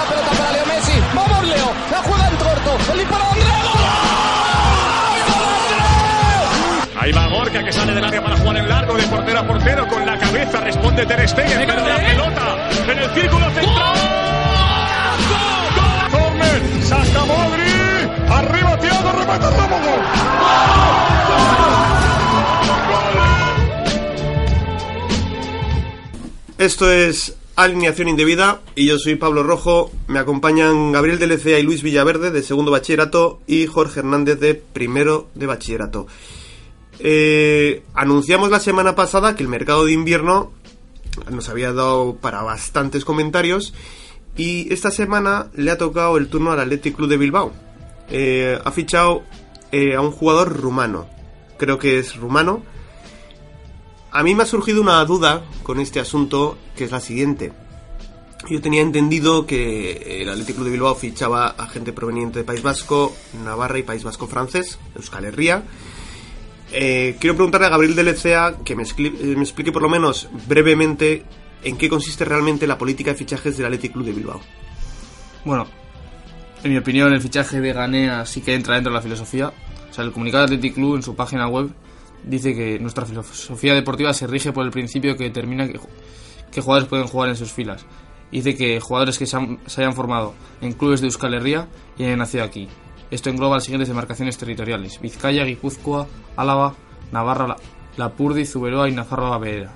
La pelota para Leo Messi. Vamos, Leo. La juega en corto. El disparo de Andrés. Ahí va Gorka que sale del área para jugar en largo de portero a portero con la cabeza responde Ter Stegen pero la pelota en el círculo central. Corner, saca Modri, arriba Thiago, remata Ramos. Esto es Alineación Indebida y yo soy Pablo Rojo. Me acompañan Gabriel de Lecea y Luis Villaverde de segundo bachillerato y Jorge Hernández de primero de bachillerato. Eh, anunciamos la semana pasada que el mercado de invierno nos había dado para bastantes comentarios y esta semana le ha tocado el turno al Athletic Club de Bilbao. Eh, ha fichado eh, a un jugador rumano, creo que es rumano. A mí me ha surgido una duda con este asunto que es la siguiente. Yo tenía entendido que el Athletic Club de Bilbao fichaba a gente proveniente de País Vasco, Navarra y País Vasco francés, Euskal Herria. Eh, quiero preguntarle a Gabriel de Lecea que me, eh, me explique por lo menos brevemente en qué consiste realmente la política de fichajes del Athletic Club de Bilbao. Bueno, en mi opinión, el fichaje de Ganea sí que entra dentro de la filosofía. O sea, el comunicado de Athletic Club en su página web dice que nuestra filosofía deportiva se rige por el principio que determina que, ju- que jugadores pueden jugar en sus filas. Dice que jugadores que se, han- se hayan formado en clubes de Euskal Herria y hayan nacido aquí. Esto engloba las siguientes demarcaciones territoriales: Vizcaya, Guipúzcoa, Álava, Navarra, La- Lapurdi, Zuberoa y Nafarroa Beera.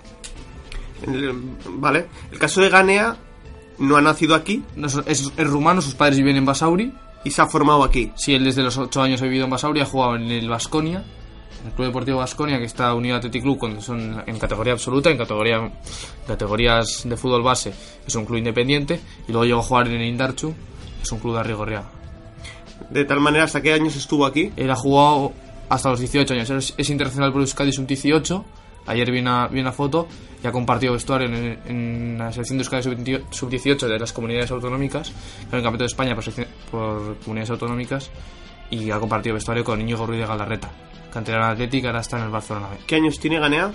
El- Vale, el caso de Ganea no ha nacido aquí No, Es, rumano, sus padres viven en Basauri. y se ha formado aquí. Sí, él desde los 8 años ha vivido en Basauri, ha jugado en el Vasconia, el Club Deportivo Vasconia, que está unido a Athletic Club cuando son en categoría absoluta, en categoría categorías de fútbol base es un club independiente, y luego llegó a jugar en el Indarchu, es un club de Arrigorriaga. De tal manera, ¿hasta qué años estuvo aquí? Él ha jugado hasta los 18 años, es, es internacional por Euskadi sub-18, ayer vi una, vi una foto y ha compartido vestuario en, en la selección de Euskadi sub-20 sub-18 de las comunidades autonómicas, en el Campeonato de España por, por comunidades autonómicas, y ha compartido vestuario con Íñigo Ruiz de Galarreta, canterano atlética, ahora está en el Barcelona. B. ¿Qué años tiene Ganea?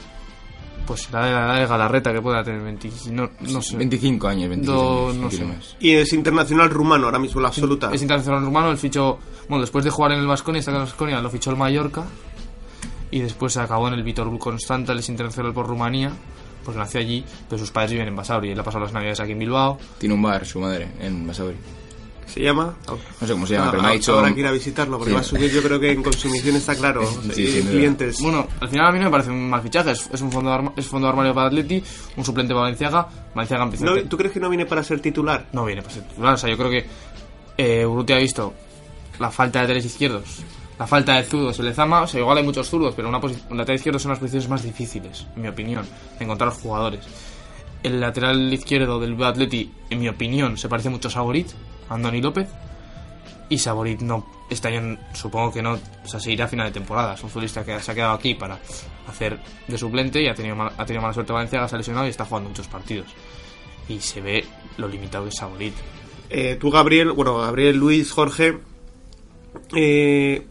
Pues la de, la de Galarreta que pueda tener 20, no, no sé. 25 años, 26 Do- años. no un sé. kilo más. Y es internacional rumano ahora mismo, la absoluta. Es internacional rumano, el fichó, bueno, después de jugar en el Vasconia, está en el Vasconia, lo fichó el Mallorca y después se acabó en el Vitor Constanta, él es internacional por Rumanía, porque nació allí, pero sus padres viven en Basauri, él ha pasado las navidades aquí en Bilbao. Tiene un bar, su madre, en Basauri. ¿Se llama? No sé cómo se llama, Ah, pero me ha dicho... Habrá que ir a visitarlo, porque Sí. va a subir, yo creo que en consumición está claro. Sí, duda. clientes. Bueno, al final a mí no me parece un mal fichaje, es, es un fondo de arma- es fondo de armario para Atleti, un suplente para Valenciaga, Valenciaga empieza ¿No- a- ¿Tú crees que no viene para ser titular? no viene para ser titular. O sea, yo creo que eh, ha visto la falta de laterales izquierdos, la falta de zurdos en Lezama. O sea, igual hay muchos zurdos, pero una un lateral izquierdo son las posiciones más difíciles, en mi opinión, de encontrar jugadores. El lateral izquierdo del Atleti, en mi opinión, se parece mucho a Saborit, a Andoni López. Y Saborit no, este año supongo que no, o sea, se irá a final de temporada. Es un futbolista que se ha quedado aquí para hacer de suplente y ha tenido, mal- ha tenido mala suerte Valencia, se ha lesionado y está jugando muchos partidos. Y se ve lo limitado que es Saborit. Eh, tú, Gabriel, bueno, Gabriel, Luis, Jorge, eh,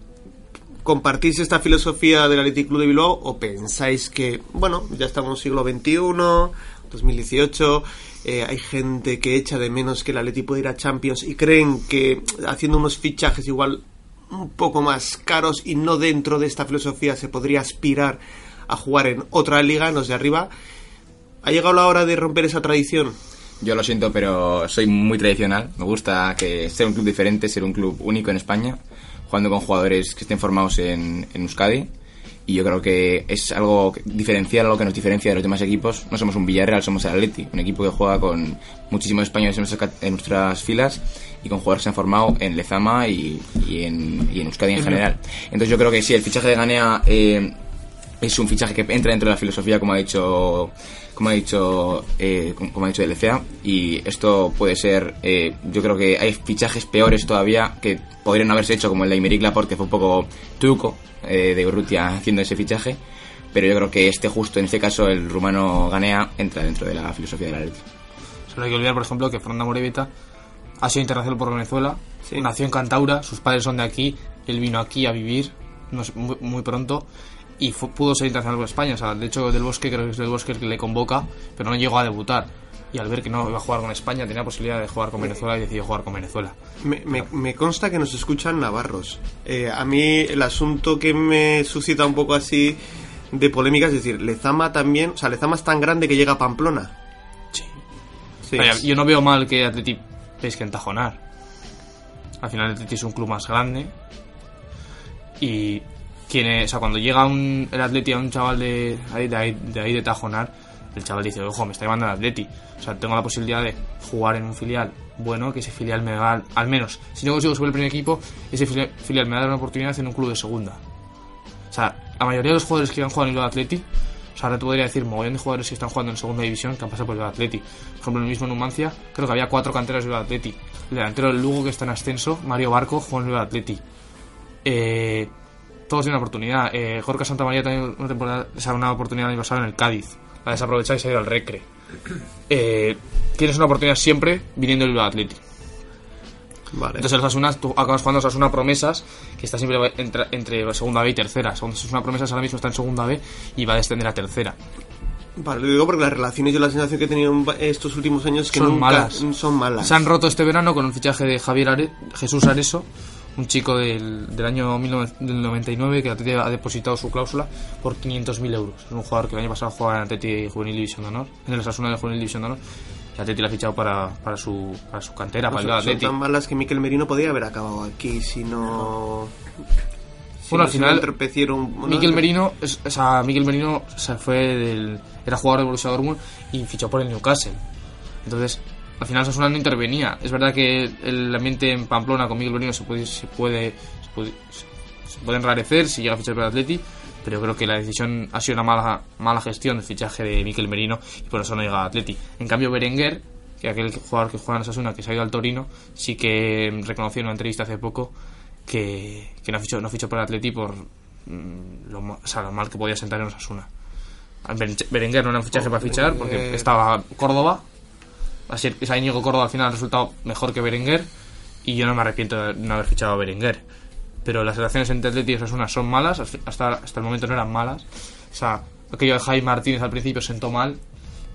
¿compartís esta filosofía del Athletic Club de Bilbao o pensáis que, bueno, ya estamos en siglo XXI, 2018, eh, hay gente que echa de menos que el Athletic puede ir a Champions y creen que haciendo unos fichajes igual un poco más caros y no dentro de esta filosofía se podría aspirar a jugar en otra liga, en los de arriba? ¿Ha llegado la hora de romper esa tradición? Yo lo siento, pero soy muy tradicional. Me gusta que ser un club diferente, ser un club único en España, jugando con jugadores que estén formados en, en Euskadi. Y yo creo que es algo diferencial, algo que nos diferencia de los demás equipos. No somos un Villarreal, somos el Atleti, un equipo que juega con muchísimos españoles en nuestras, en nuestras filas y con jugadores que se han formado en Lezama y, y en, y en Euskadi en general. Entonces yo creo que sí, el fichaje de Ganea eh, es un fichaje que entra dentro de la filosofía, como ha dicho como ha dicho eh, como ha dicho LCA y esto puede ser eh, yo creo que hay fichajes peores todavía que podrían no haberse hecho como el de Aymeric Laporte que fue un poco truco eh, de Urrutia haciendo ese fichaje pero yo creo que este justo en este caso el rumano Ganea entra dentro de la filosofía del Atleti Solo hay que olvidar, por ejemplo, que Fernando Morevita ha sido internacional por Venezuela, Sí. nació en Cantaura, sus padres son de aquí, él vino aquí a vivir no sé, muy, muy pronto y pudo ser internacional por España. O sea, de hecho, Del Bosque creo que es Del Bosque el que le convoca, pero no llegó a debutar. y al ver que no iba a jugar con España tenía posibilidad de jugar con Venezuela y decidió jugar con Venezuela. Me, me- me consta que nos escuchan navarros. Eh, a mí el asunto que me suscita un poco así de polémica es decir, Lezama también, o sea, Lezama es tan grande que llega a Pamplona. Sí. Yo no veo mal que Atleti pesque en Tajonar. Al final Atleti es un club más grande. Y quien o sea, cuando llega un, el Atleti a un chaval de de ahí de, ahí de Tajonar, el chaval dice, ojo, me está llevando el Atleti. O sea, tengo la posibilidad de jugar en un filial bueno, que ese filial me va, al menos, si no consigo subir el primer equipo, ese filial, filial me va a dar una oportunidad en un club de segunda. O sea, la mayoría de los jugadores que han jugado en el Atleti, o sea, ahora te podría decir mogollón de jugadores que están jugando en segunda división que han pasado por el Atleti. Por ejemplo, en el mismo Numancia, creo que había cuatro canteras del Atleti. El delantero del Lugo que está en ascenso, Mario Barco, jugó en el Atleti. Eh, todos tienen una oportunidad. Eh, Jorge Santamaría también una, temporada, o sea, una oportunidad el año pasado en el Cádiz. La desaprovechado y se ha ido al Recre. Eh, tienes una oportunidad siempre viniendo del Atleti. Vale. Entonces el Osasuna, tú acabas jugando Osasuna promesas, que está siempre entre, entre segunda B y tercera. Osasuna promesas ahora mismo está en segunda B y va a descender a tercera. Vale, lo digo porque las relaciones yo la sensación que he tenido estos últimos años que Son nunca malas. son malas. Se han roto este verano con un fichaje de Javier Are- Jesús Areso, un chico del, del año 19 del 99 que Atleti ha depositado su cláusula por 500.000 euros. Es un jugador que el año pasado jugaba en Atleti Juvenil División de Honor, en el Osasuna de Juvenil División de Honor. Y Atleti lo ha fichado para, para, su, para su cantera, para son, el son Atleti. tan malas que Miquel Merino podría haber acabado aquí si no... si Bueno, no al final, entorpecieron- bueno, Miquel Merino, es- o sea, Miquel Merino se fue del, era jugador de Borussia Dortmund y fichó por el Newcastle. Entonces, al final Sasuna no intervenía. Es verdad que el ambiente en Pamplona con Miquel Merino se puede, se puede, se puede, se puede enrarecer si llega a fichar por el Atleti, pero yo creo que la decisión ha sido una mala, mala gestión el fichaje de Miquel Merino y por eso no llega a Atleti. En cambio, Berenguer, que aquel jugador que juega en Sasuna que se ha ido al Torino, sí que reconoció en una entrevista hace poco que, que no fichó, no fichó por el Atleti por mm, lo, o sea, lo mal que podía sentar en Osasuna. A Beren- Berenguer no era un fichaje para fichar porque estaba Córdoba. Así es Íñigo Córdoba al final ha resultado mejor que Berenguer y yo no me arrepiento de no haber fichado a Berenguer. Pero las relaciones entre Atleti y Osasuna son malas, hasta, hasta el momento no eran malas. O sea, aquello de Jaime Martínez al principio sentó mal,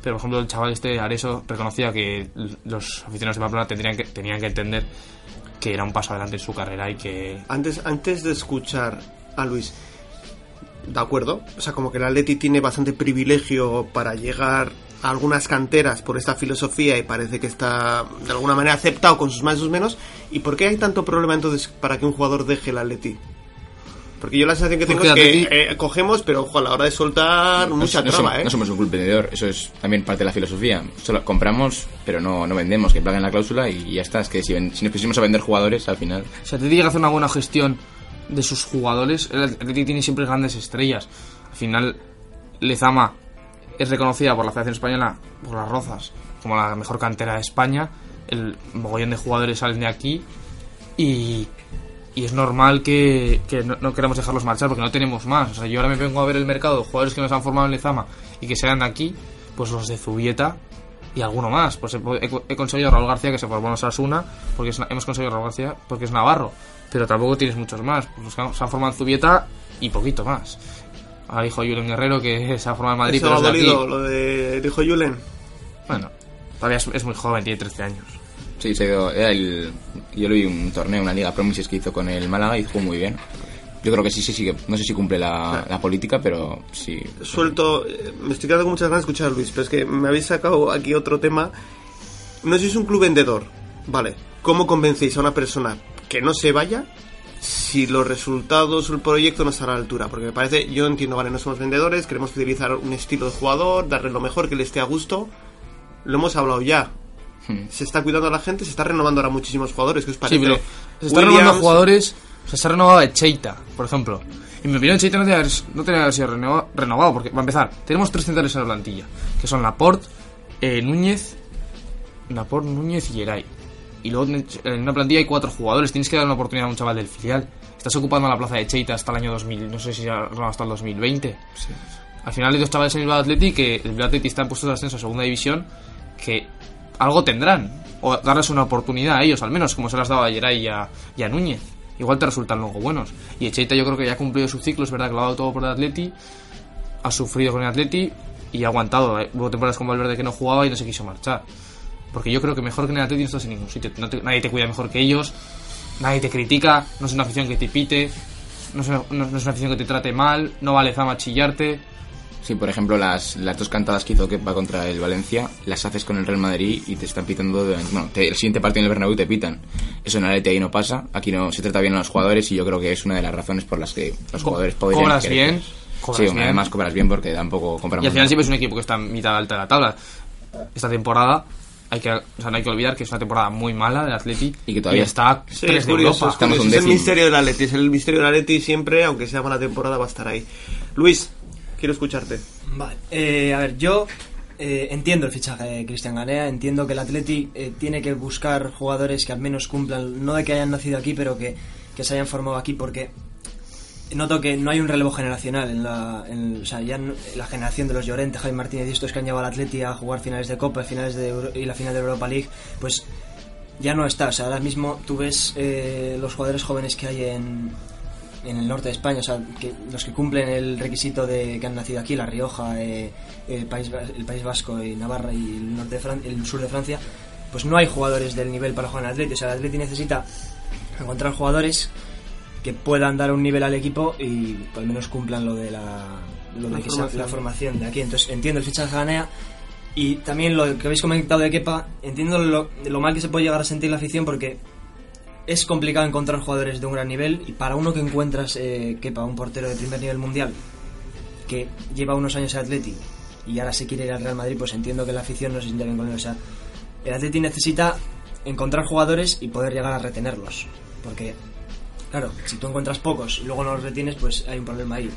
pero por ejemplo el chaval este Areso reconocía que los aficionados de Pamplona tendrían que, tenían que entender que era un paso adelante en su carrera y que Antes, antes de escuchar a Luis, de acuerdo, o sea, como que el Atleti tiene bastante privilegio para llegar a algunas canteras por esta filosofía y parece que está de alguna manera aceptado con sus más y sus menos. ¿Y por qué hay tanto problema entonces para que un jugador deje el Atleti? Porque yo la sensación que tengo Porque es que Atleti- eh, cogemos, pero ojo, a la hora de soltar, mucha no, ¿eh? no somos un club vendedor, eso es también parte de la filosofía. Solo compramos, pero no, no vendemos, que paguen la cláusula y ya está. Es que si, ven- si nos pusimos a vender jugadores, al final. Si Atleti llega a hacer una buena gestión de sus jugadores, el Atleti tiene siempre grandes estrellas. Al final, Lezama es reconocida por la Federación Española, por las Rozas, como la mejor cantera de España. El mogollón de jugadores salen de aquí y, y es normal que, que no, no queramos dejarlos marchar porque no tenemos más. O sea, yo ahora me vengo a ver el mercado de jugadores que nos han formado en Lezama y que sean de aquí, pues los de Zubieta y alguno más. Pues he, he- he conseguido a Raúl García que se formó en Osasuna, porque hemos conseguido a Raúl García porque es Navarro, pero tampoco tienes muchos más. Pues se han formado en Zubieta y poquito más. Ahora dijo Julen Guerrero que se ha formado en Madrid, Eso pero ha es de aquí. lo de dijo Julen. Bueno, todavía es, es muy joven, tiene 13 años. Sí, se ha ido- era el, yo lo vi un torneo, una liga Promises que hizo con el Málaga y jugó muy bien. Yo creo que sí, sí, sí, que- no sé si cumple la, la política, pero sí. suelto. eh, Me estoy quedando con muchas ganas de escuchar a Luis, pero es que me habéis sacado aquí otro tema. No sois un club vendedor, ¿vale? ¿Cómo convencéis a una persona que no se vaya si los resultados o el proyecto no están a la altura? Porque me parece, yo entiendo, vale, no somos vendedores, queremos fidelizar un estilo de jugador, darle lo mejor, que le esté a gusto. Lo hemos hablado ya. Hmm. Se está cuidando a la gente, se está renovando ahora muchísimos jugadores. ¿Qué os Sí, parece? pero se está Williams- renovando jugadores. O sea, se ha renovado a Cheita, por ejemplo. Y en mi opinión, Cheita no tiene, no que haber sido renova- renovado, porque, va a empezar, tenemos tres centrales en la plantilla, que son Laporte, eh, Núñez, Laporte, Núñez y Geray. Y luego en una plantilla hay cuatro jugadores, tienes que dar una oportunidad a un chaval del filial. Estás ocupando la plaza de Cheita hasta el año 2000, no sé si hasta el 2020. Al final hay dos chavales en el Bilbao Atleti que el Bilbao Atleti está en puestos de ascenso a segunda división que algo tendrán. O darles una oportunidad a ellos, al menos, como se las daba a Geray y a, y a Núñez. Igual te resultan luego buenos. Y Echeita yo creo que ya ha cumplido su ciclo, es verdad que lo ha dado todo por el Atleti, ha sufrido con el Atleti, y ha aguantado. Eh, Hubo temporadas con Valverde que no jugaba y no se quiso marchar. Porque yo creo que mejor que en el Atleti no estás en ningún sitio. No te- nadie te cuida mejor que ellos, nadie te critica, no es una afición que te pite, no es una, no- no es una afición que te trate mal, no vale fama chillarte. Sí, por ejemplo, las, las dos cantadas que hizo Kepa contra el Valencia, las haces con el Real Madrid y te están pitando. de- bueno, te- el siguiente partido en el Bernabéu te pitan. Eso en el Atleti ahí no pasa. Aquí no se trata bien a los jugadores y yo creo que es una de las razones por las que los jugadores podrían. cobras bien, cobras sí, bien. además cobras bien porque tampoco compramos. Y al final siempre es un equipo que está en mitad alta de la tabla. Esta temporada hay que, o sea, no hay que olvidar que es una temporada muy mala del Atleti Y que todavía- está Sí, tres es de curioso, Europa. es, Es el misterio del Atleti, es el misterio del Atleti siempre, aunque sea mala temporada, va a estar ahí. Luis, quiero escucharte. Vale, eh, a ver, yo eh, entiendo el fichaje de Cristian Ganea, entiendo que el Atleti eh, tiene que buscar jugadores que al menos cumplan, no de que hayan nacido aquí, pero que, que se hayan formado aquí, porque noto que no hay un relevo generacional en la, en- o sea, ya la generación de los Llorente, Jaime Martínez y estos que han llevado al Atleti a jugar finales de Copa, finales de Euro- y la final de Europa League, pues ya no está. O sea, ahora mismo tú ves eh, los jugadores jóvenes que hay en, en el norte de España, o sea, que, los que cumplen el requisito de que han nacido aquí, La Rioja, eh, el, país, el País Vasco y Navarra y el, norte de Fran- el sur de Francia, pues no hay jugadores del nivel para jugar en el Atleti. O sea, el Atleti necesita encontrar jugadores que puedan dar un nivel al equipo y al menos cumplan lo de la, lo de La que sea- formación. la formación de aquí. Entonces entiendo el fichaje de Ganea y también lo que habéis comentado de Kepa, entiendo lo, lo mal que se puede llegar a sentir la afición porque es complicado encontrar jugadores de un gran nivel y para uno que encuentras eh, Kepa, un portero de primer nivel mundial que lleva unos años en Atleti y ahora se quiere ir al Real Madrid, pues entiendo que la afición no se siente bien con él. O sea, el Atleti necesita encontrar jugadores y poder llegar a retenerlos. Porque, claro, si tú encuentras pocos y luego no los retienes, pues hay un problema ahí.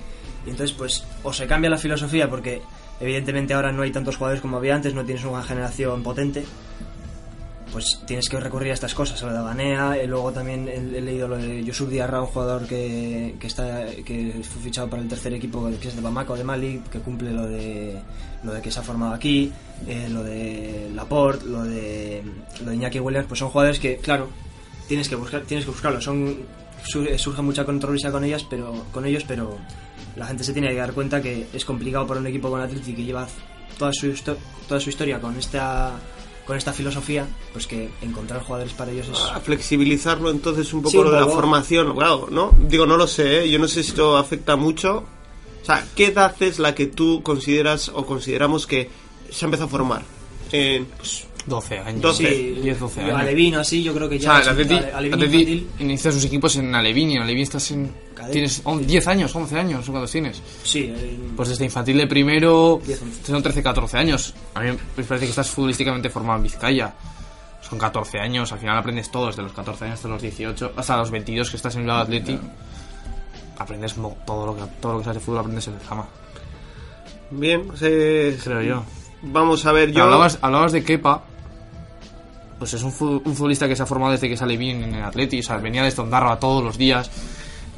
Y entonces, pues, o se cambia la filosofía porque evidentemente ahora no hay tantos jugadores como había antes, no tienes una generación potente, pues tienes que recurrir a estas cosas, a lo de Ganea, y luego también he, leído lo de Yusuf Diarra, un jugador que, que está que fue fichado para el tercer equipo, que es de Bamako, de Mali, que cumple lo de lo de que se ha formado aquí, eh, lo de Laporte, lo de lo de Iñaki Williams, pues son jugadores que, claro, tienes que buscar, tienes que buscarlos, son surge mucha controversia con ellas, pero con ellos, pero la gente se tiene que dar cuenta que es complicado para un equipo con Atleti que lleva toda su histo- toda su historia con esta con esta filosofía, pues que encontrar jugadores para ellos es A flexibilizarlo entonces un poco Sí, lo de la formación, claro, ¿no? Digo, no lo sé, ¿eh? yo no sé si esto afecta mucho. O sea, ¿qué edad es la que tú consideras o consideramos que se ha empezado a formar? En, pues, 12 años. 12. Sí, 10, 12 años. Alevino así, yo creo que O ya sea, el Atleti, inicia sus equipos en Alevín y en Alevín estás en... Cadete. Tienes on- 10 años, 11 años, ¿son cuántos tienes? sí, eh, Pues desde infantil de primero, 10, 11. son 13, 14 años. A mí me parece que estás futbolísticamente formado en Vizcaya. Son 14 años, al final aprendes todo, desde los 14 años hasta los 18, hasta los 22 que estás en el lado Atleti. Aprendes mo- todo lo que todo lo que sabes de fútbol aprendes en el Zama, bien, eh, creo yo. vamos a ver, yo... Hablabas, hablabas de Kepa. Pues es un, fu- un futbolista que se ha formado desde que sale bien en el Atleti. O sea, venía de Estondarroa todos los días.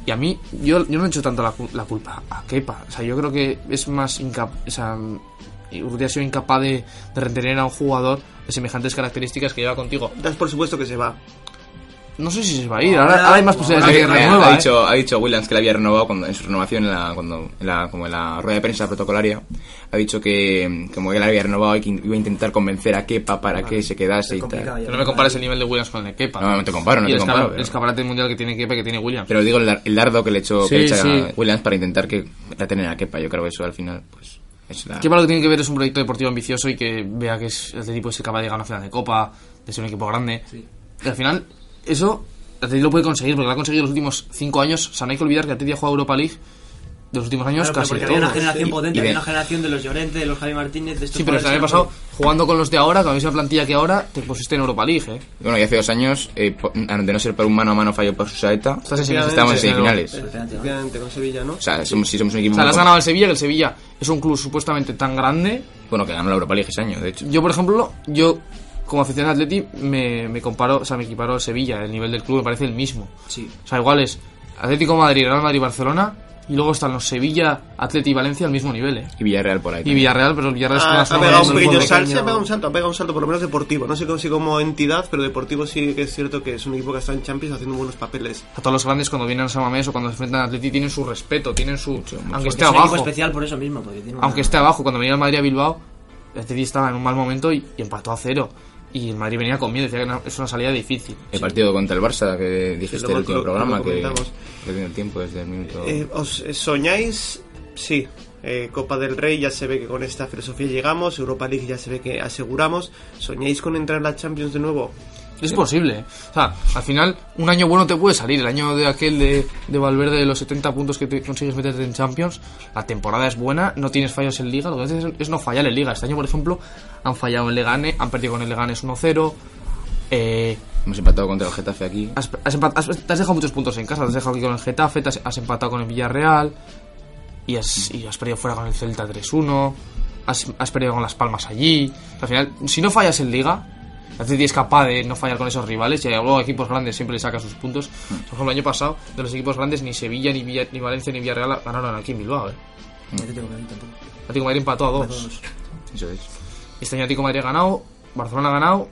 Y a mí, yo, yo no he hecho tanto la, cul- la culpa a Kepa. O sea, yo creo que es más incapaz. O sea, ha sido incapaz de, de retener a un jugador de semejantes características que lleva contigo. Das por supuesto que se va. No sé si se va a ir. Ahora, ahora hay más posibilidades de que Ha, renueva. ha ¿eh? dicho, ha dicho Williams que le había renovado cuando, en su renovación, en la, cuando, en la, como en la rueda de prensa protocolaria. Ha dicho que como que le había renovado y que iba a intentar convencer a Kepa para que se quedase y tal. no me compares el nivel de Williams con el de Kepa. No, no te comparo, no y te el, comparo, pero- el escaparate mundial que tiene Kepa y que tiene Williams. Pero digo el, dar- el dardo que le echó Sí, que le echa sí. Williams para intentar que retener a Kepa. Yo creo que eso al final, pues, es la... Kepa lo que tiene que ver es un proyecto deportivo ambicioso y que vea que es, el Atleti puede ser capaz de llegar a una final de Copa, de ser un equipo grande. Y al final, eso el Atleti lo puede conseguir, porque lo ha conseguido en los últimos cinco años. O sea, no hay que olvidar que el Atleti ha jugado Europa League de los últimos años Claro, casi porque había una generación Y- potente, y había una generación de los Llorente, de los Javi Martínez, de estos Sí, pero el año pasado, que- jugando con los de ahora, con la misma plantilla que ahora, te pusiste en Europa League, ¿eh? Bueno, y hace dos años, eh, de no ser por un mano a mano fallo por su saeta, Estás en semifinales, estamos en sí, semifinales. Efectivamente, con Sevilla, ¿no? O sea, somos, si somos un equipo... O sea, le has ganado al Sevilla, que el Sevilla es un club supuestamente tan grande. Bueno, que ganó la Europa League ese año, de hecho. Yo, por ejemplo, yo como aficionado al Atleti me, me comparo, o sea, me equiparo al Sevilla. El nivel del club me parece el mismo. Sí. O sea, igual es Atlético Madrid, Real Madrid, Barcelona Y luego están los Sevilla, Atleti y Valencia al mismo nivel, ¿eh? Y Villarreal por ahí. Y también. Villarreal, pero el Villarreal es Ha, más ha joven, pegado un el pequeño se ha pegado un salto, ha pegado un salto por lo menos deportivo. No sé cómo, si como entidad, pero deportivo sí que es cierto que es un equipo que está en Champions haciendo buenos papeles. A todos los grandes cuando vienen a San Mamés o cuando se enfrentan a Atleti tienen su respeto, tienen su... mucho. aunque Es esté un equipo abajo, especial por eso mismo, porque tiene una- aunque esté abajo, cuando venía el Madrid a Bilbao, el Atleti estaba en un mal momento y, y empató a cero. Y el Madrid venía con miedo, decía que no- es una salida difícil. El partido contra el Barça que dijiste luego el último lo- lo programa, que el tiempo desde el minuto. Eh, ¿Os eh, soñáis? Sí. Eh, Copa del Rey ya se ve que con esta filosofía llegamos, Europa League ya se ve que aseguramos. ¿Soñáis con entrar en la Champions de nuevo? Es posible. ¿eh? O sea, al final, un año bueno te puede salir. El año de aquel de, de Valverde de los 70 puntos que te consigues meterte en Champions, la temporada es buena, no tienes fallos en Liga. Lo que haces es, no fallar en Liga. Este año, por ejemplo, han fallado en Legane, han perdido con el Leganes 1-0. Eh, Hemos empatado contra el Getafe aquí. has, has empat- has- te has dejado muchos puntos en casa. Te has dejado aquí con el Getafe, te has, empatado con el Villarreal. Y has, y has perdido fuera con el Celta 3-1. Has, has perdido con Las Palmas allí. Al final, si no fallas en Liga, Atleti es capaz de no fallar con esos rivales. Y luego equipos grandes siempre le saca sus puntos. Por ejemplo, el año pasado, de los equipos grandes, ni Sevilla, ni, Villa- ni Valencia, ni Villarreal ganaron aquí en Bilbao. ¿eh? Atlético de Madrid tampoco. Atlético Madrid empató a dos. Eso es. Este año Atlético Madrid ha ganado, Barcelona ha ganado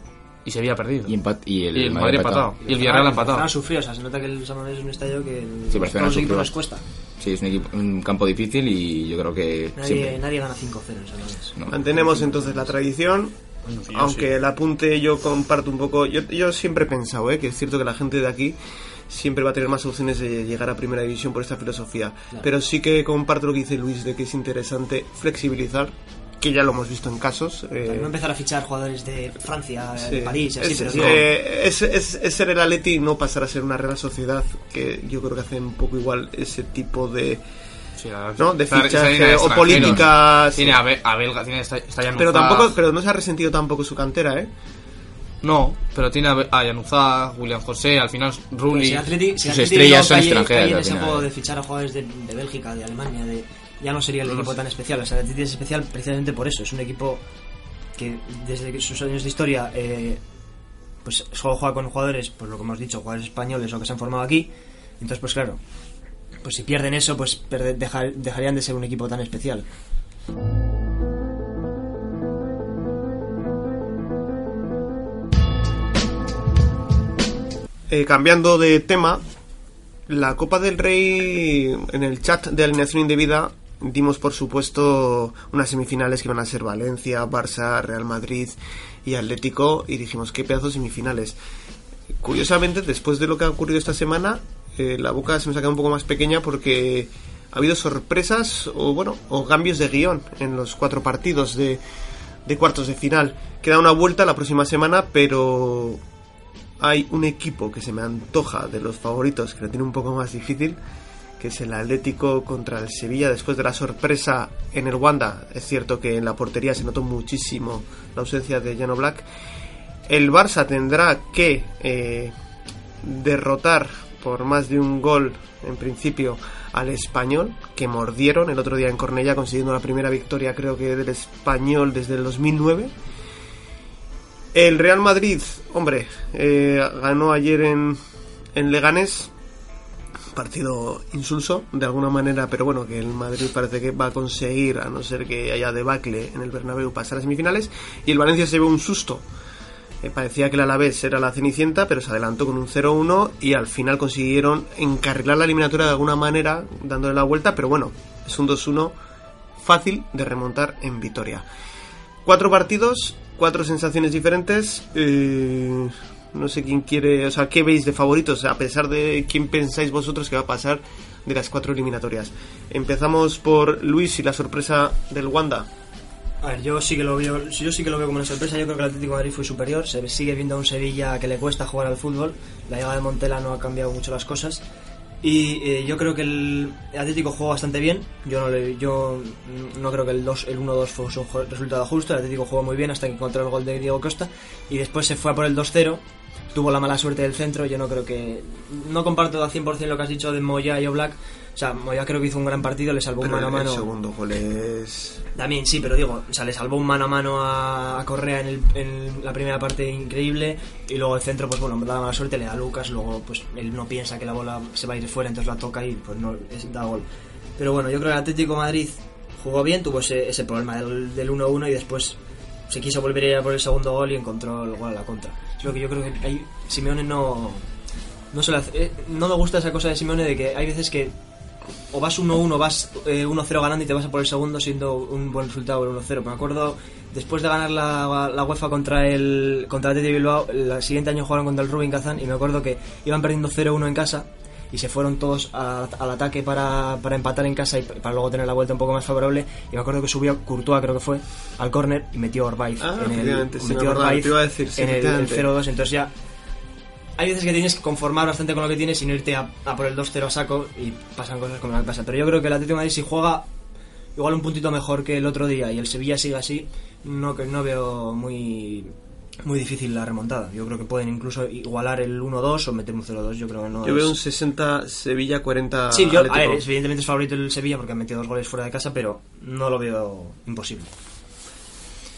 y Sevilla ha perdido. Y, empat y el, Y el Madrid ha empatado. Y el Villarreal ha empatado. Barcelona sufrió, o sea, se nota que el San Mamés es un estadio que Sí, a Barcelona todos los equipos les cuesta. Sí, es un, equipo, un campo difícil y yo creo que Nadie, siempre. nadie gana 5-0 en San Mamés. no. Mantenemos entonces la tradición. Aunque el apunte yo comparto un poco. Yo, yo siempre he pensado ¿eh? que es cierto que la gente de aquí siempre va a tener más opciones de llegar a primera división por esta filosofía. Pero sí que comparto lo que dice Luis de que es interesante flexibilizar, que ya lo hemos visto en casos. eh, No empezar a fichar jugadores de Francia, Sí. de París, así, es, pero sí, no. eh, es- es- es ser el Atleti y no pasar a ser una Real Sociedad que yo creo que hacen un poco igual ese tipo de Sí, ¿no? de fichaje o extranjeros. políticas Tiene a, Be- a Belga, tiene está, está pero tampoco pero no se ha resentido tampoco su cantera eh No, pero tiene a, Januzaj, William José, al final Rulli. si Atleti, si sus Atleti estrellas no son extranjeras, en ese juego de fichar a jugadores de, de Bélgica, de Alemania, de, ya no sería el equipo tan especial. O sea, el Atleti es especial precisamente por eso. Es un equipo que desde sus años de historia eh, pues solo juega con jugadores, pues lo que hemos dicho, jugadores españoles o que se han formado aquí. Entonces, pues claro, pues si pierden eso, pues dejarían de ser un equipo tan especial. Eh, cambiando de tema, la Copa del Rey en el chat de alineación indebida dimos por supuesto unas semifinales que iban a ser Valencia, Barça, Real Madrid y Atlético y dijimos qué pedazos semifinales. Curiosamente, después de lo que ha ocurrido esta semana, eh, la boca se nos ha quedado un poco más pequeña porque ha habido sorpresas o bueno o cambios de guion en los cuatro partidos de, de cuartos de final. Queda una vuelta la próxima semana, pero hay un equipo que se me antoja de los favoritos que lo tiene un poco más difícil, que es el Atlético contra el Sevilla después de la sorpresa en el Wanda. Es cierto que en la portería se notó muchísimo la ausencia de Jano Black. El Barça tendrá que eh, derrotar por más de un gol en principio al español que mordieron el otro día en Cornella consiguiendo la primera victoria creo que del español desde el 2009 el Real Madrid, hombre, eh, ganó ayer en, en Leganés. Partido insulso, de alguna manera, pero bueno, que el Madrid parece que va a conseguir, a no ser que haya debacle en el Bernabéu, pasar a semifinales. Y el Valencia se llevó un susto. Eh, parecía que el Alavés era la cenicienta, pero se adelantó con un 0-1 y al final consiguieron encarrilar la eliminatoria de alguna manera, dándole la vuelta, pero bueno, es un 2-1 fácil de remontar en Vitoria. Cuatro partidos, cuatro sensaciones diferentes. eh, no sé quién quiere, o sea, ¿qué veis de favoritos? A pesar de quién pensáis vosotros que va a pasar de las cuatro eliminatorias. Empezamos por Luis y la sorpresa del Wanda. A ver, yo sí que lo veo, yo sí que lo veo como una sorpresa. Yo creo que el Atlético de Madrid fue superior. Se sigue viendo a un Sevilla que le cuesta jugar al fútbol. La llegada de Montela no ha cambiado mucho las cosas. Y eh, yo creo que el Atlético jugó bastante bien. Yo no, le, yo no creo que el, 2 el 1-2 fue un resultado justo. El Atlético jugó muy bien hasta que encontró el gol de Diego Costa. Y después se fue a por el 2-0. Tuvo la mala suerte del centro. Yo no creo que. No comparto al 100% lo que has dicho de Moya y Oblak. O sea, Moya creo que hizo un gran partido. Le salvó un Pero mano a el mano. segundo gol es... También sí, pero digo, o sea, le salvó un mano a mano a, Correa en, el- en la primera parte increíble y luego el centro, pues bueno, da la mala suerte, le da a Lucas, luego pues él no piensa que la bola se va a ir fuera, entonces la toca y pues no es, da gol. Pero bueno, yo creo que el Atlético de Madrid jugó bien, tuvo ese, ese problema del, del 1-1 y después se quiso volver a ir a por el segundo gol y encontró el gol a la contra. Es lo que yo creo que hay, Simeone no, no, se hace- eh, no me gusta esa cosa de Simeone de que hay veces que o vas 1-1, vas eh, 1-0 ganando y te vas a por el segundo siendo un buen resultado el 1-0. Me acuerdo, después de ganar la, la UEFA contra el contra el de Bilbao, el siguiente año jugaron contra el Rubin Kazán y me acuerdo que iban perdiendo 0-1 en casa y se fueron todos a- al ataque para, para empatar en casa y para luego tener la vuelta un poco más favorable. Y me acuerdo que subió Courtois, creo que fue, al córner y metió Orbaiz Ah, en el, metió Orbaiz sí, el, efectivamente. 0-2. Entonces ya hay veces que tienes que conformar bastante con lo que tienes y no irte a, a por el 2-0 a saco y pasan cosas como las que pasan. Pero yo creo que el Atlético de Madrid si juega igual un puntito mejor que el otro día y el Sevilla sigue así, no que no veo muy muy difícil la remontada. Yo creo que pueden incluso igualar el 1-2 o meter un 0-2. Yo creo que no Yo es- veo un 60 Sevilla 40 Sí, yo, a ver, es- evidentemente es favorito el Sevilla porque han metido dos goles fuera de casa, pero no lo veo imposible.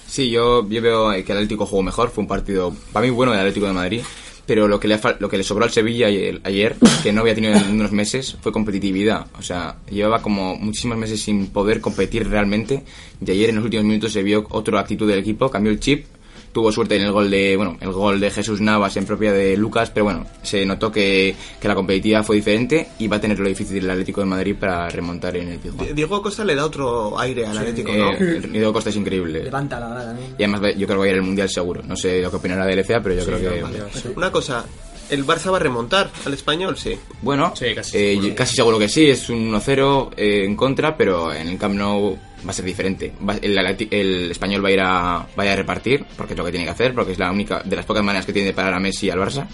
Sí, yo, yo veo que el Atlético jugó mejor, fue un partido para mí bueno del Atlético de Madrid, pero lo que le, lo que le sobró al Sevilla ayer, ayer, que no había tenido en unos meses, fue competitividad. O sea, llevaba como muchísimos meses sin poder competir realmente y ayer en los últimos minutos se vio otra actitud del equipo, cambió el chip, tuvo suerte en el gol de, bueno, el gol de Jesús Navas en propia de Lucas, pero bueno, se notó que, que la competitividad fue diferente y va a tener lo difícil el Atlético de Madrid para remontar en el Pizjuán. Di- Diego Costa le da otro aire al Atlético, Eh, ¿no? Diego Costa es increíble. Levanta la verdad también. Y además yo creo que va a ir al Mundial seguro. No sé lo que opinará de LCA, pero yo creo que... Una cosa, ¿el Barça va a remontar al español? Sí. Bueno, Sí, casi eh, seguro. casi seguro que sí, es un 1-0 eh, en contra, pero en el Camp Nou va a ser diferente. Va- el, el español va a ir a, va a ir a repartir, porque es lo que tiene que hacer, porque es la única de las pocas maneras que tiene de parar a Messi y al Barça.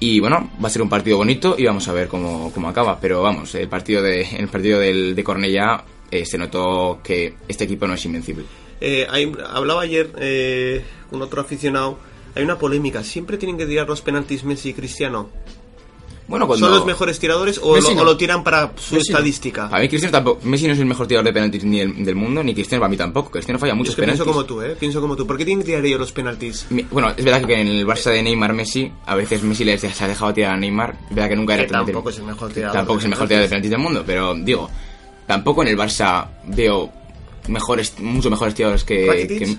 Y bueno, va a ser un partido bonito y vamos a ver cómo, cómo acaba. Pero vamos, el partido de, el partido del, de Cornellá eh, se notó que este equipo no es invencible. Eh, hablaba ayer eh, otro aficionado. Hay una polémica. ¿Siempre tienen que tirar los penaltis Messi y Cristiano? Bueno, cuando... ¿Son los mejores tiradores o, lo, no. o lo tiran para su Messi no. estadística? Para mí Cristiano tampoco, Messi no es el mejor tirador de penaltis ni del, del mundo, ni Cristiano para mí tampoco. Cristiano falla muchos es que penaltis. pienso como tú, ¿eh? Pienso como tú. ¿Por qué tienen que tirar ellos los penaltis? Mi- Bueno, es verdad que en el Barça de Neymar Messi, a veces Messi les se ha dejado tirar a Neymar. Es verdad que nunca era Que tampoco es el mejor tirador Tampoco es el mejor tirador de penaltis del mundo, pero digo, tampoco en el Barça veo mejores, mucho mejores tiradores que.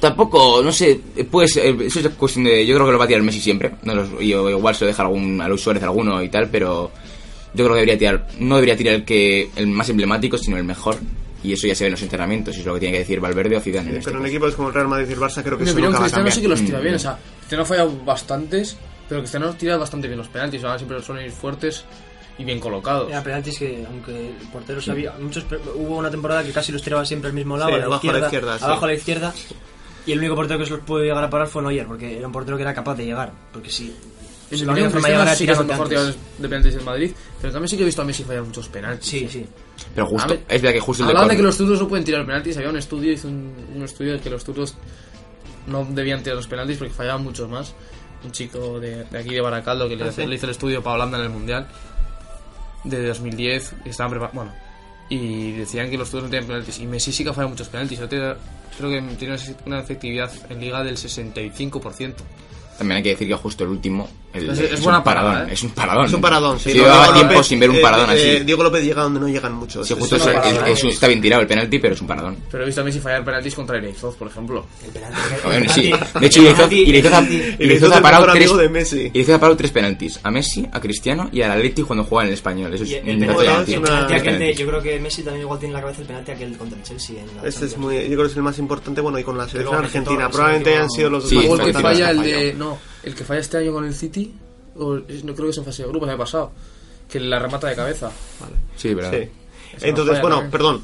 Tampoco, no sé, pues eh, eso es cuestión de. Yo creo que lo va a tirar Messi siempre. No los- y o igual se lo deja algún, a Luis Suárez alguno y tal, pero yo creo que debería tirar. No debería tirar el que el más emblemático, sino el mejor. Y eso ya se ve en los entrenamientos, y es lo que tiene que decir Valverde o Zidane. en este Pero en caso. equipos como el Real Madrid y el Barça creo que En eso nunca va a Cristiano cambiar. sí que los tira Mm. bien. O sea, Cristiano ha fallado bastantes, pero Cristiano tira bastante bien los penaltis. Ahora siempre suelen ir fuertes y bien colocados. Era penaltis que, aunque el portero sabía, muchos hubo una temporada que casi los tiraba siempre al mismo lado, Sí, a la abajo a izquierda, la izquierda, sí. abajo a la izquierda, y el único portero que se los pudo llegar a parar fue Neuer, porque era un portero que era capaz de llegar, porque si En si la única forma de llegar era sí que es el tirándote mejor antes. tirador de penaltis en Madrid, pero también sí que he visto a Messi fallar muchos penaltis. Sí, ¿eh? sí. Pero justo, A ver, es verdad que justo el de que los zurdos no pueden tirar penaltis. Había un estudio, hizo un, un estudio de que los zurdos no debían tirar los penaltis porque fallaban muchos más. Un chico de, de aquí de Baracaldo que le, Ah, sí. le hizo el estudio para Holanda en el Mundial de 2010. Y estaban preparados. Bueno, y decían que los zurdos no tienen penaltis. Y Messi sí que fallado muchos penaltis. Yo creo que tiene una efectividad en liga del 65%. También hay que decir que justo el último el- Es- es, es buena un paradón. parada, ¿eh? Es un paradón. Es un paradón, sí. Sí, No, llevaba Diego tiempo López, sin ver un eh, paradón eh, así. Diego López llega donde no llegan muchos. Sí, justo es- ¿eh? es está bien tirado el penalti, pero es un paradón. Pero he visto a Messi fallar penaltis contra Ireizoz, por ejemplo. El penalti, Bueno, sí. De hecho, Ireizoz ha- parado tres. ha parado tres penaltis. A Messi, a Cristiano y al Atleti cuando juega en el español. Eso es un yo creo que Messi también igual tiene en la cabeza el penalti aquel contra el Chelsea en la Este es muy, yo creo que es el más importante, bueno, y con la selección argentina. Probablemente hayan sido los Sí, más de. No, el que falla este año con el City. O, no creo que es en fase de grupos, me ha pasado. Que la remata de cabeza. Sí, verdad. Sí. Entonces, no falla bueno, también. perdón.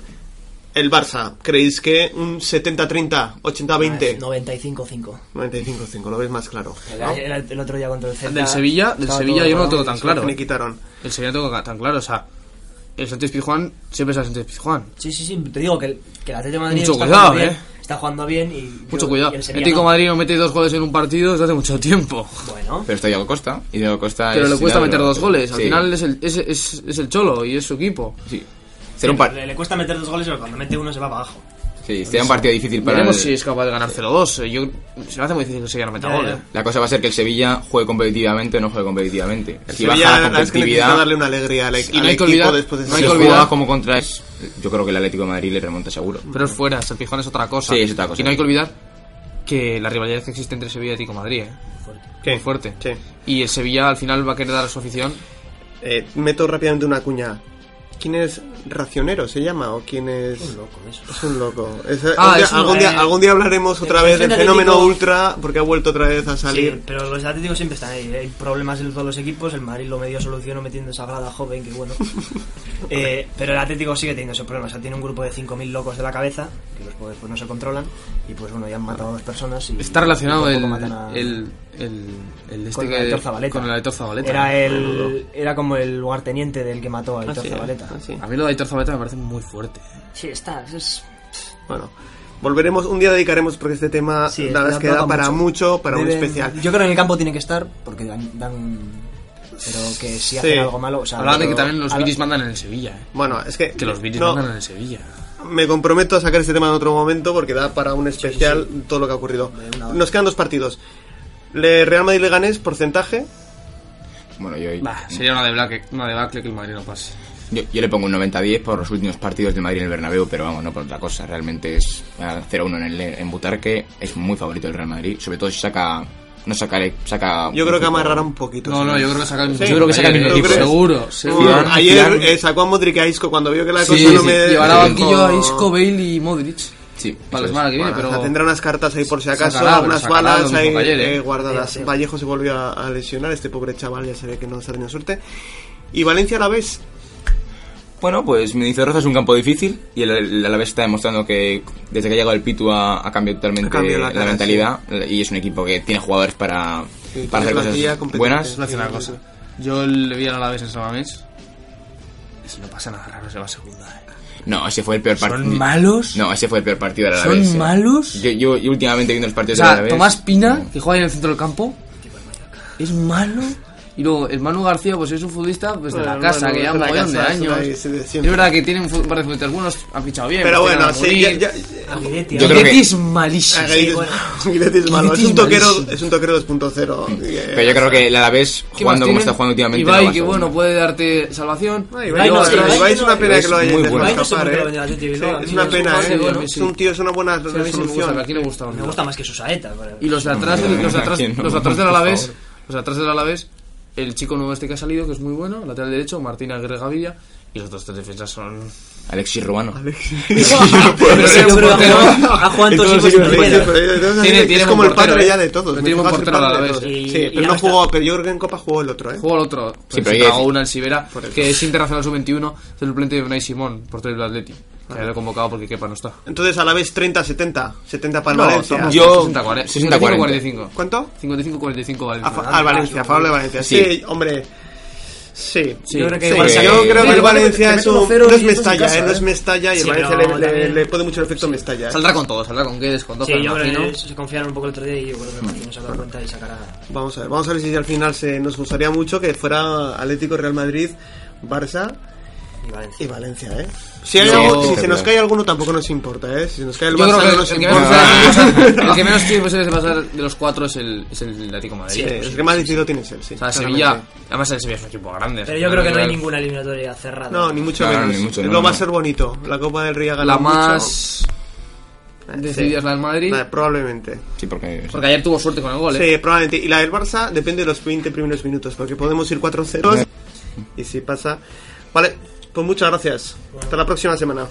El Barça, ¿creéis que un 70-30, 80-20? 95-5. 95-5, lo ves más claro. Era- era el otro día contra el Celta. Del Sevilla, del Sevilla yo no lo tengo tan claro. Le quitaron. El Sevilla no tengo tan claro, o sea. El Sánchez Pizjuán siempre es el Sánchez Pizjuán. Sí, sí, sí, te digo que el, que el Atlético de Madrid Mucho cuidado, eh. Está jugando bien y... Mucho yo- cuidado. y el Atlético no. Madrid no mete dos goles en un partido desde hace mucho tiempo. Bueno, Pero está Diego Costa. Y Diego Costa Pero es le cuesta meter dos goles. Al Sí, final es el, es, es- es el Cholo y es su equipo. Sí. Par- le, le cuesta meter dos goles, pero cuando mete uno se va para abajo. Sí, sería un partido difícil para Veremos el- si es capaz de ganar 0-2. Eh, Yo, se me hace muy difícil que Sevilla no meta Ya, gol. ya. eh. La cosa va a ser que el Sevilla juegue competitivamente o no juegue competitivamente. El Si Sevilla, baja la la verdad es que competitividad, darle una alegría al, Y no hay que equipo olvidar- después de no hay que olvidar- como contra es, yo creo que el Atlético de Madrid le remonta seguro. Pero es fuera, el Pijón es otra cosa. Sí, es otra cosa. Y no hay que olvidar que la rivalidad que existe entre Sevilla y Atlético de Madrid, eh. ¿Qué? Muy fuerte. Sí. Y el Sevilla al final va a querer dar a su afición. Eh, meto rápidamente una cuña. ¿Quién es racionero? ¿Se llama? ¿O quién es.? Un loco, eso. Es un loco. Es- Ah, es un- algún, día, eh, algún día hablaremos otra vez del Atlético- fenómeno ultra, porque ha vuelto otra vez a Sí, salir. pero los Atléticos siempre están ahí. Hay problemas en todos los equipos. El Madrid lo medio solucionó metiendo esa grada joven, que bueno. Eh, pero el Atlético sigue teniendo esos problemas. O sea, tiene un grupo de 5.000 locos de la cabeza, que los pobres pues, no se controlan. Y pues bueno, ya han matado a dos personas. Y, Está relacionado y el, el, el este con el que- Aitor Zabaleta. con el Aitor Zabaleta. Era, el, era como el lugarteniente del que mató a Aitor sí, Zabaleta. ah, sí. A mí lo de Aitor Zabaleta me parece muy fuerte. Sí, está. Es, Bueno, volveremos, un día dedicaremos porque este tema, sí, la verdad es que da para mucho, para un Deben- especial. Yo creo que en el campo tiene que estar porque dan. dan- pero que si hacen Sí. algo malo. O sea, de que también los Viris mandan en el Sevilla, eh. Bueno, es que. Que los Viris no, mandan en el Sevilla. Me comprometo a sacar este tema en otro momento porque da para un especial todo lo que ha ocurrido. Nos quedan dos partidos. Le Real Madrid Leganés, porcentaje. Bueno, yo, Bah, sería una debacle, una debacle que el Madrid no pase. yo, yo le pongo un 90-10 por los últimos partidos del Madrid en el Bernabéu, pero vamos, no por otra cosa. Realmente es ah, 0-1 en, el, en Butarque, es muy favorito el Real Madrid, sobre todo si saca... No saca... saca Yo creo que amarrará un poquito. No, no, yo creo que saca el mismo Sí, yo creo que saca el mismo equipo. Seguro, seguro. Bueno, ayer eh, sacó a Modric y a Isco cuando vio que la cosa Sí, no sí, me. llevará banquillo a Isco, Bale y Modric. Sí, Para la eso es. semana que viene, Bueno, pero... tendrá unas cartas ahí por si acaso, Sacará, unas balas ahí eh. eh, guardadas. Sí, sí. Vallejo se volvió a, a lesionar, este pobre chaval ya se ve que no está teniendo suerte. Y Valencia a la vez. Bueno, pues Mendizorroza es un campo difícil y el, el Alavés está demostrando que desde que ha llegado el Pitu ha, ha cambiado totalmente Ha cambiado la mentalidad y es un equipo que tiene jugadores para, Sí, para hacer cosas buenas. Una cosa. Yo le vi a la vez en Samamés. Si no pasa nada raro, se va a segunda. eh. No, ese fue el peor partido. ¿Son malos? No, ese fue el peor partido del ¿Son Alavés. eh. malos? Yo, yo, yo últimamente viendo los O partidos del sea, Alavés... Tomás Pina, que juega ahí en el centro del campo, es malo. Y luego el Manu García, pues es un futbolista pues, de la casa, que ya un montón de años. es de Es siempre. verdad que tienen un par de futbolistas buenos, han fichado bien. Pero pues bueno, sí, ya, ya- Aguiletti, Yo ¿no? creo que- Guidetti es malísimo. Ah, bueno. Es malo, es un toquero, es un toquero 2.0. Pero yo creo que el Alavés, ¿Qué jugando como está jugando últimamente... Ibai, que bueno, puede darte salvación. Ibai, es una pena que lo haya por escapar, eh. es una pena, eh. Es un tío, es una buena Sí, a mí sí me gusta, resolución. aquí le gusta. Me gusta más que su saeta. pero- Y los de atrás, los de atrás, ¿Quién no? los de atrás del Alavés, los de atrás del Alavés, el chico nuevo este que ha salido, que es muy bueno, lateral derecho, Martín Aguirre Gavilla, y los otros tres defensas son... Alexis yo un creo que jugado en todos yo que que es como el padre ya de todos. Tiene que el portero a la vez. Sí, pero no jugó, pero Jorgen Copa jugó el otro, ¿eh? Juego el otro, Sí, pues, pero una en Sibera, que es internacional sub-21, es el suplente de Unai Simón, portero del Atleti, que lo he convocado porque Kepa no está. Entonces a la vez 30-70. 70 para el No, Valencia. Yo- 60-40, 60-40. 55. ¿Cuánto? 55-45 A, Valencia. fa- al Valencia, a favor de Valencia. Sí, Sí. hombre. Sí. Sí, Yo creo que Sí, igual sí. yo creo que el Valencia es un, 1-0 no es Mestalla, casa, eh, no es ¿eh? Mestalla y el Sí, Valencia pero le, le- le puede mucho el efecto Mestalla. eh. Saldrá con todo, saldrá con Guedes, con Sí, Toza, yo creo que se confiaron un poco el otro día y yo creo que Martín se ha dado cuenta y sacará. Vamos a ver, vamos a ver si al final se nos gustaría mucho que fuera Atlético, Real Madrid, Barça Y Valencia. y Valencia, ¿eh? Si, hay algo- si se nos cae alguno tampoco nos importa, ¿eh? Si se nos cae el Barça no el, nos el que importa. menos, el que menos tiene posibilidades de pasar de los cuatro es el, es el Atlético de Madrid. Sí, el que más decidido tiene que ser, sí. O sea. Sevilla, además el Sevilla es un equipo grande. Pero yo creo que no hay ninguna eliminatoria cerrada. No, ni mucho No, no, menos. ni mucho, Es no, lo va a ser bonito. La Copa del Rey ha La más mucho. decidida es la del Madrid. Eh, probablemente. Sí, porque... Porque ayer tuvo suerte con el gol, ¿eh? Sí, probablemente. Y la del Barça depende de los 20 primeros minutos, porque podemos ir 4-0 y si pasa... Vale, pues muchas gracias. Hasta la próxima semana.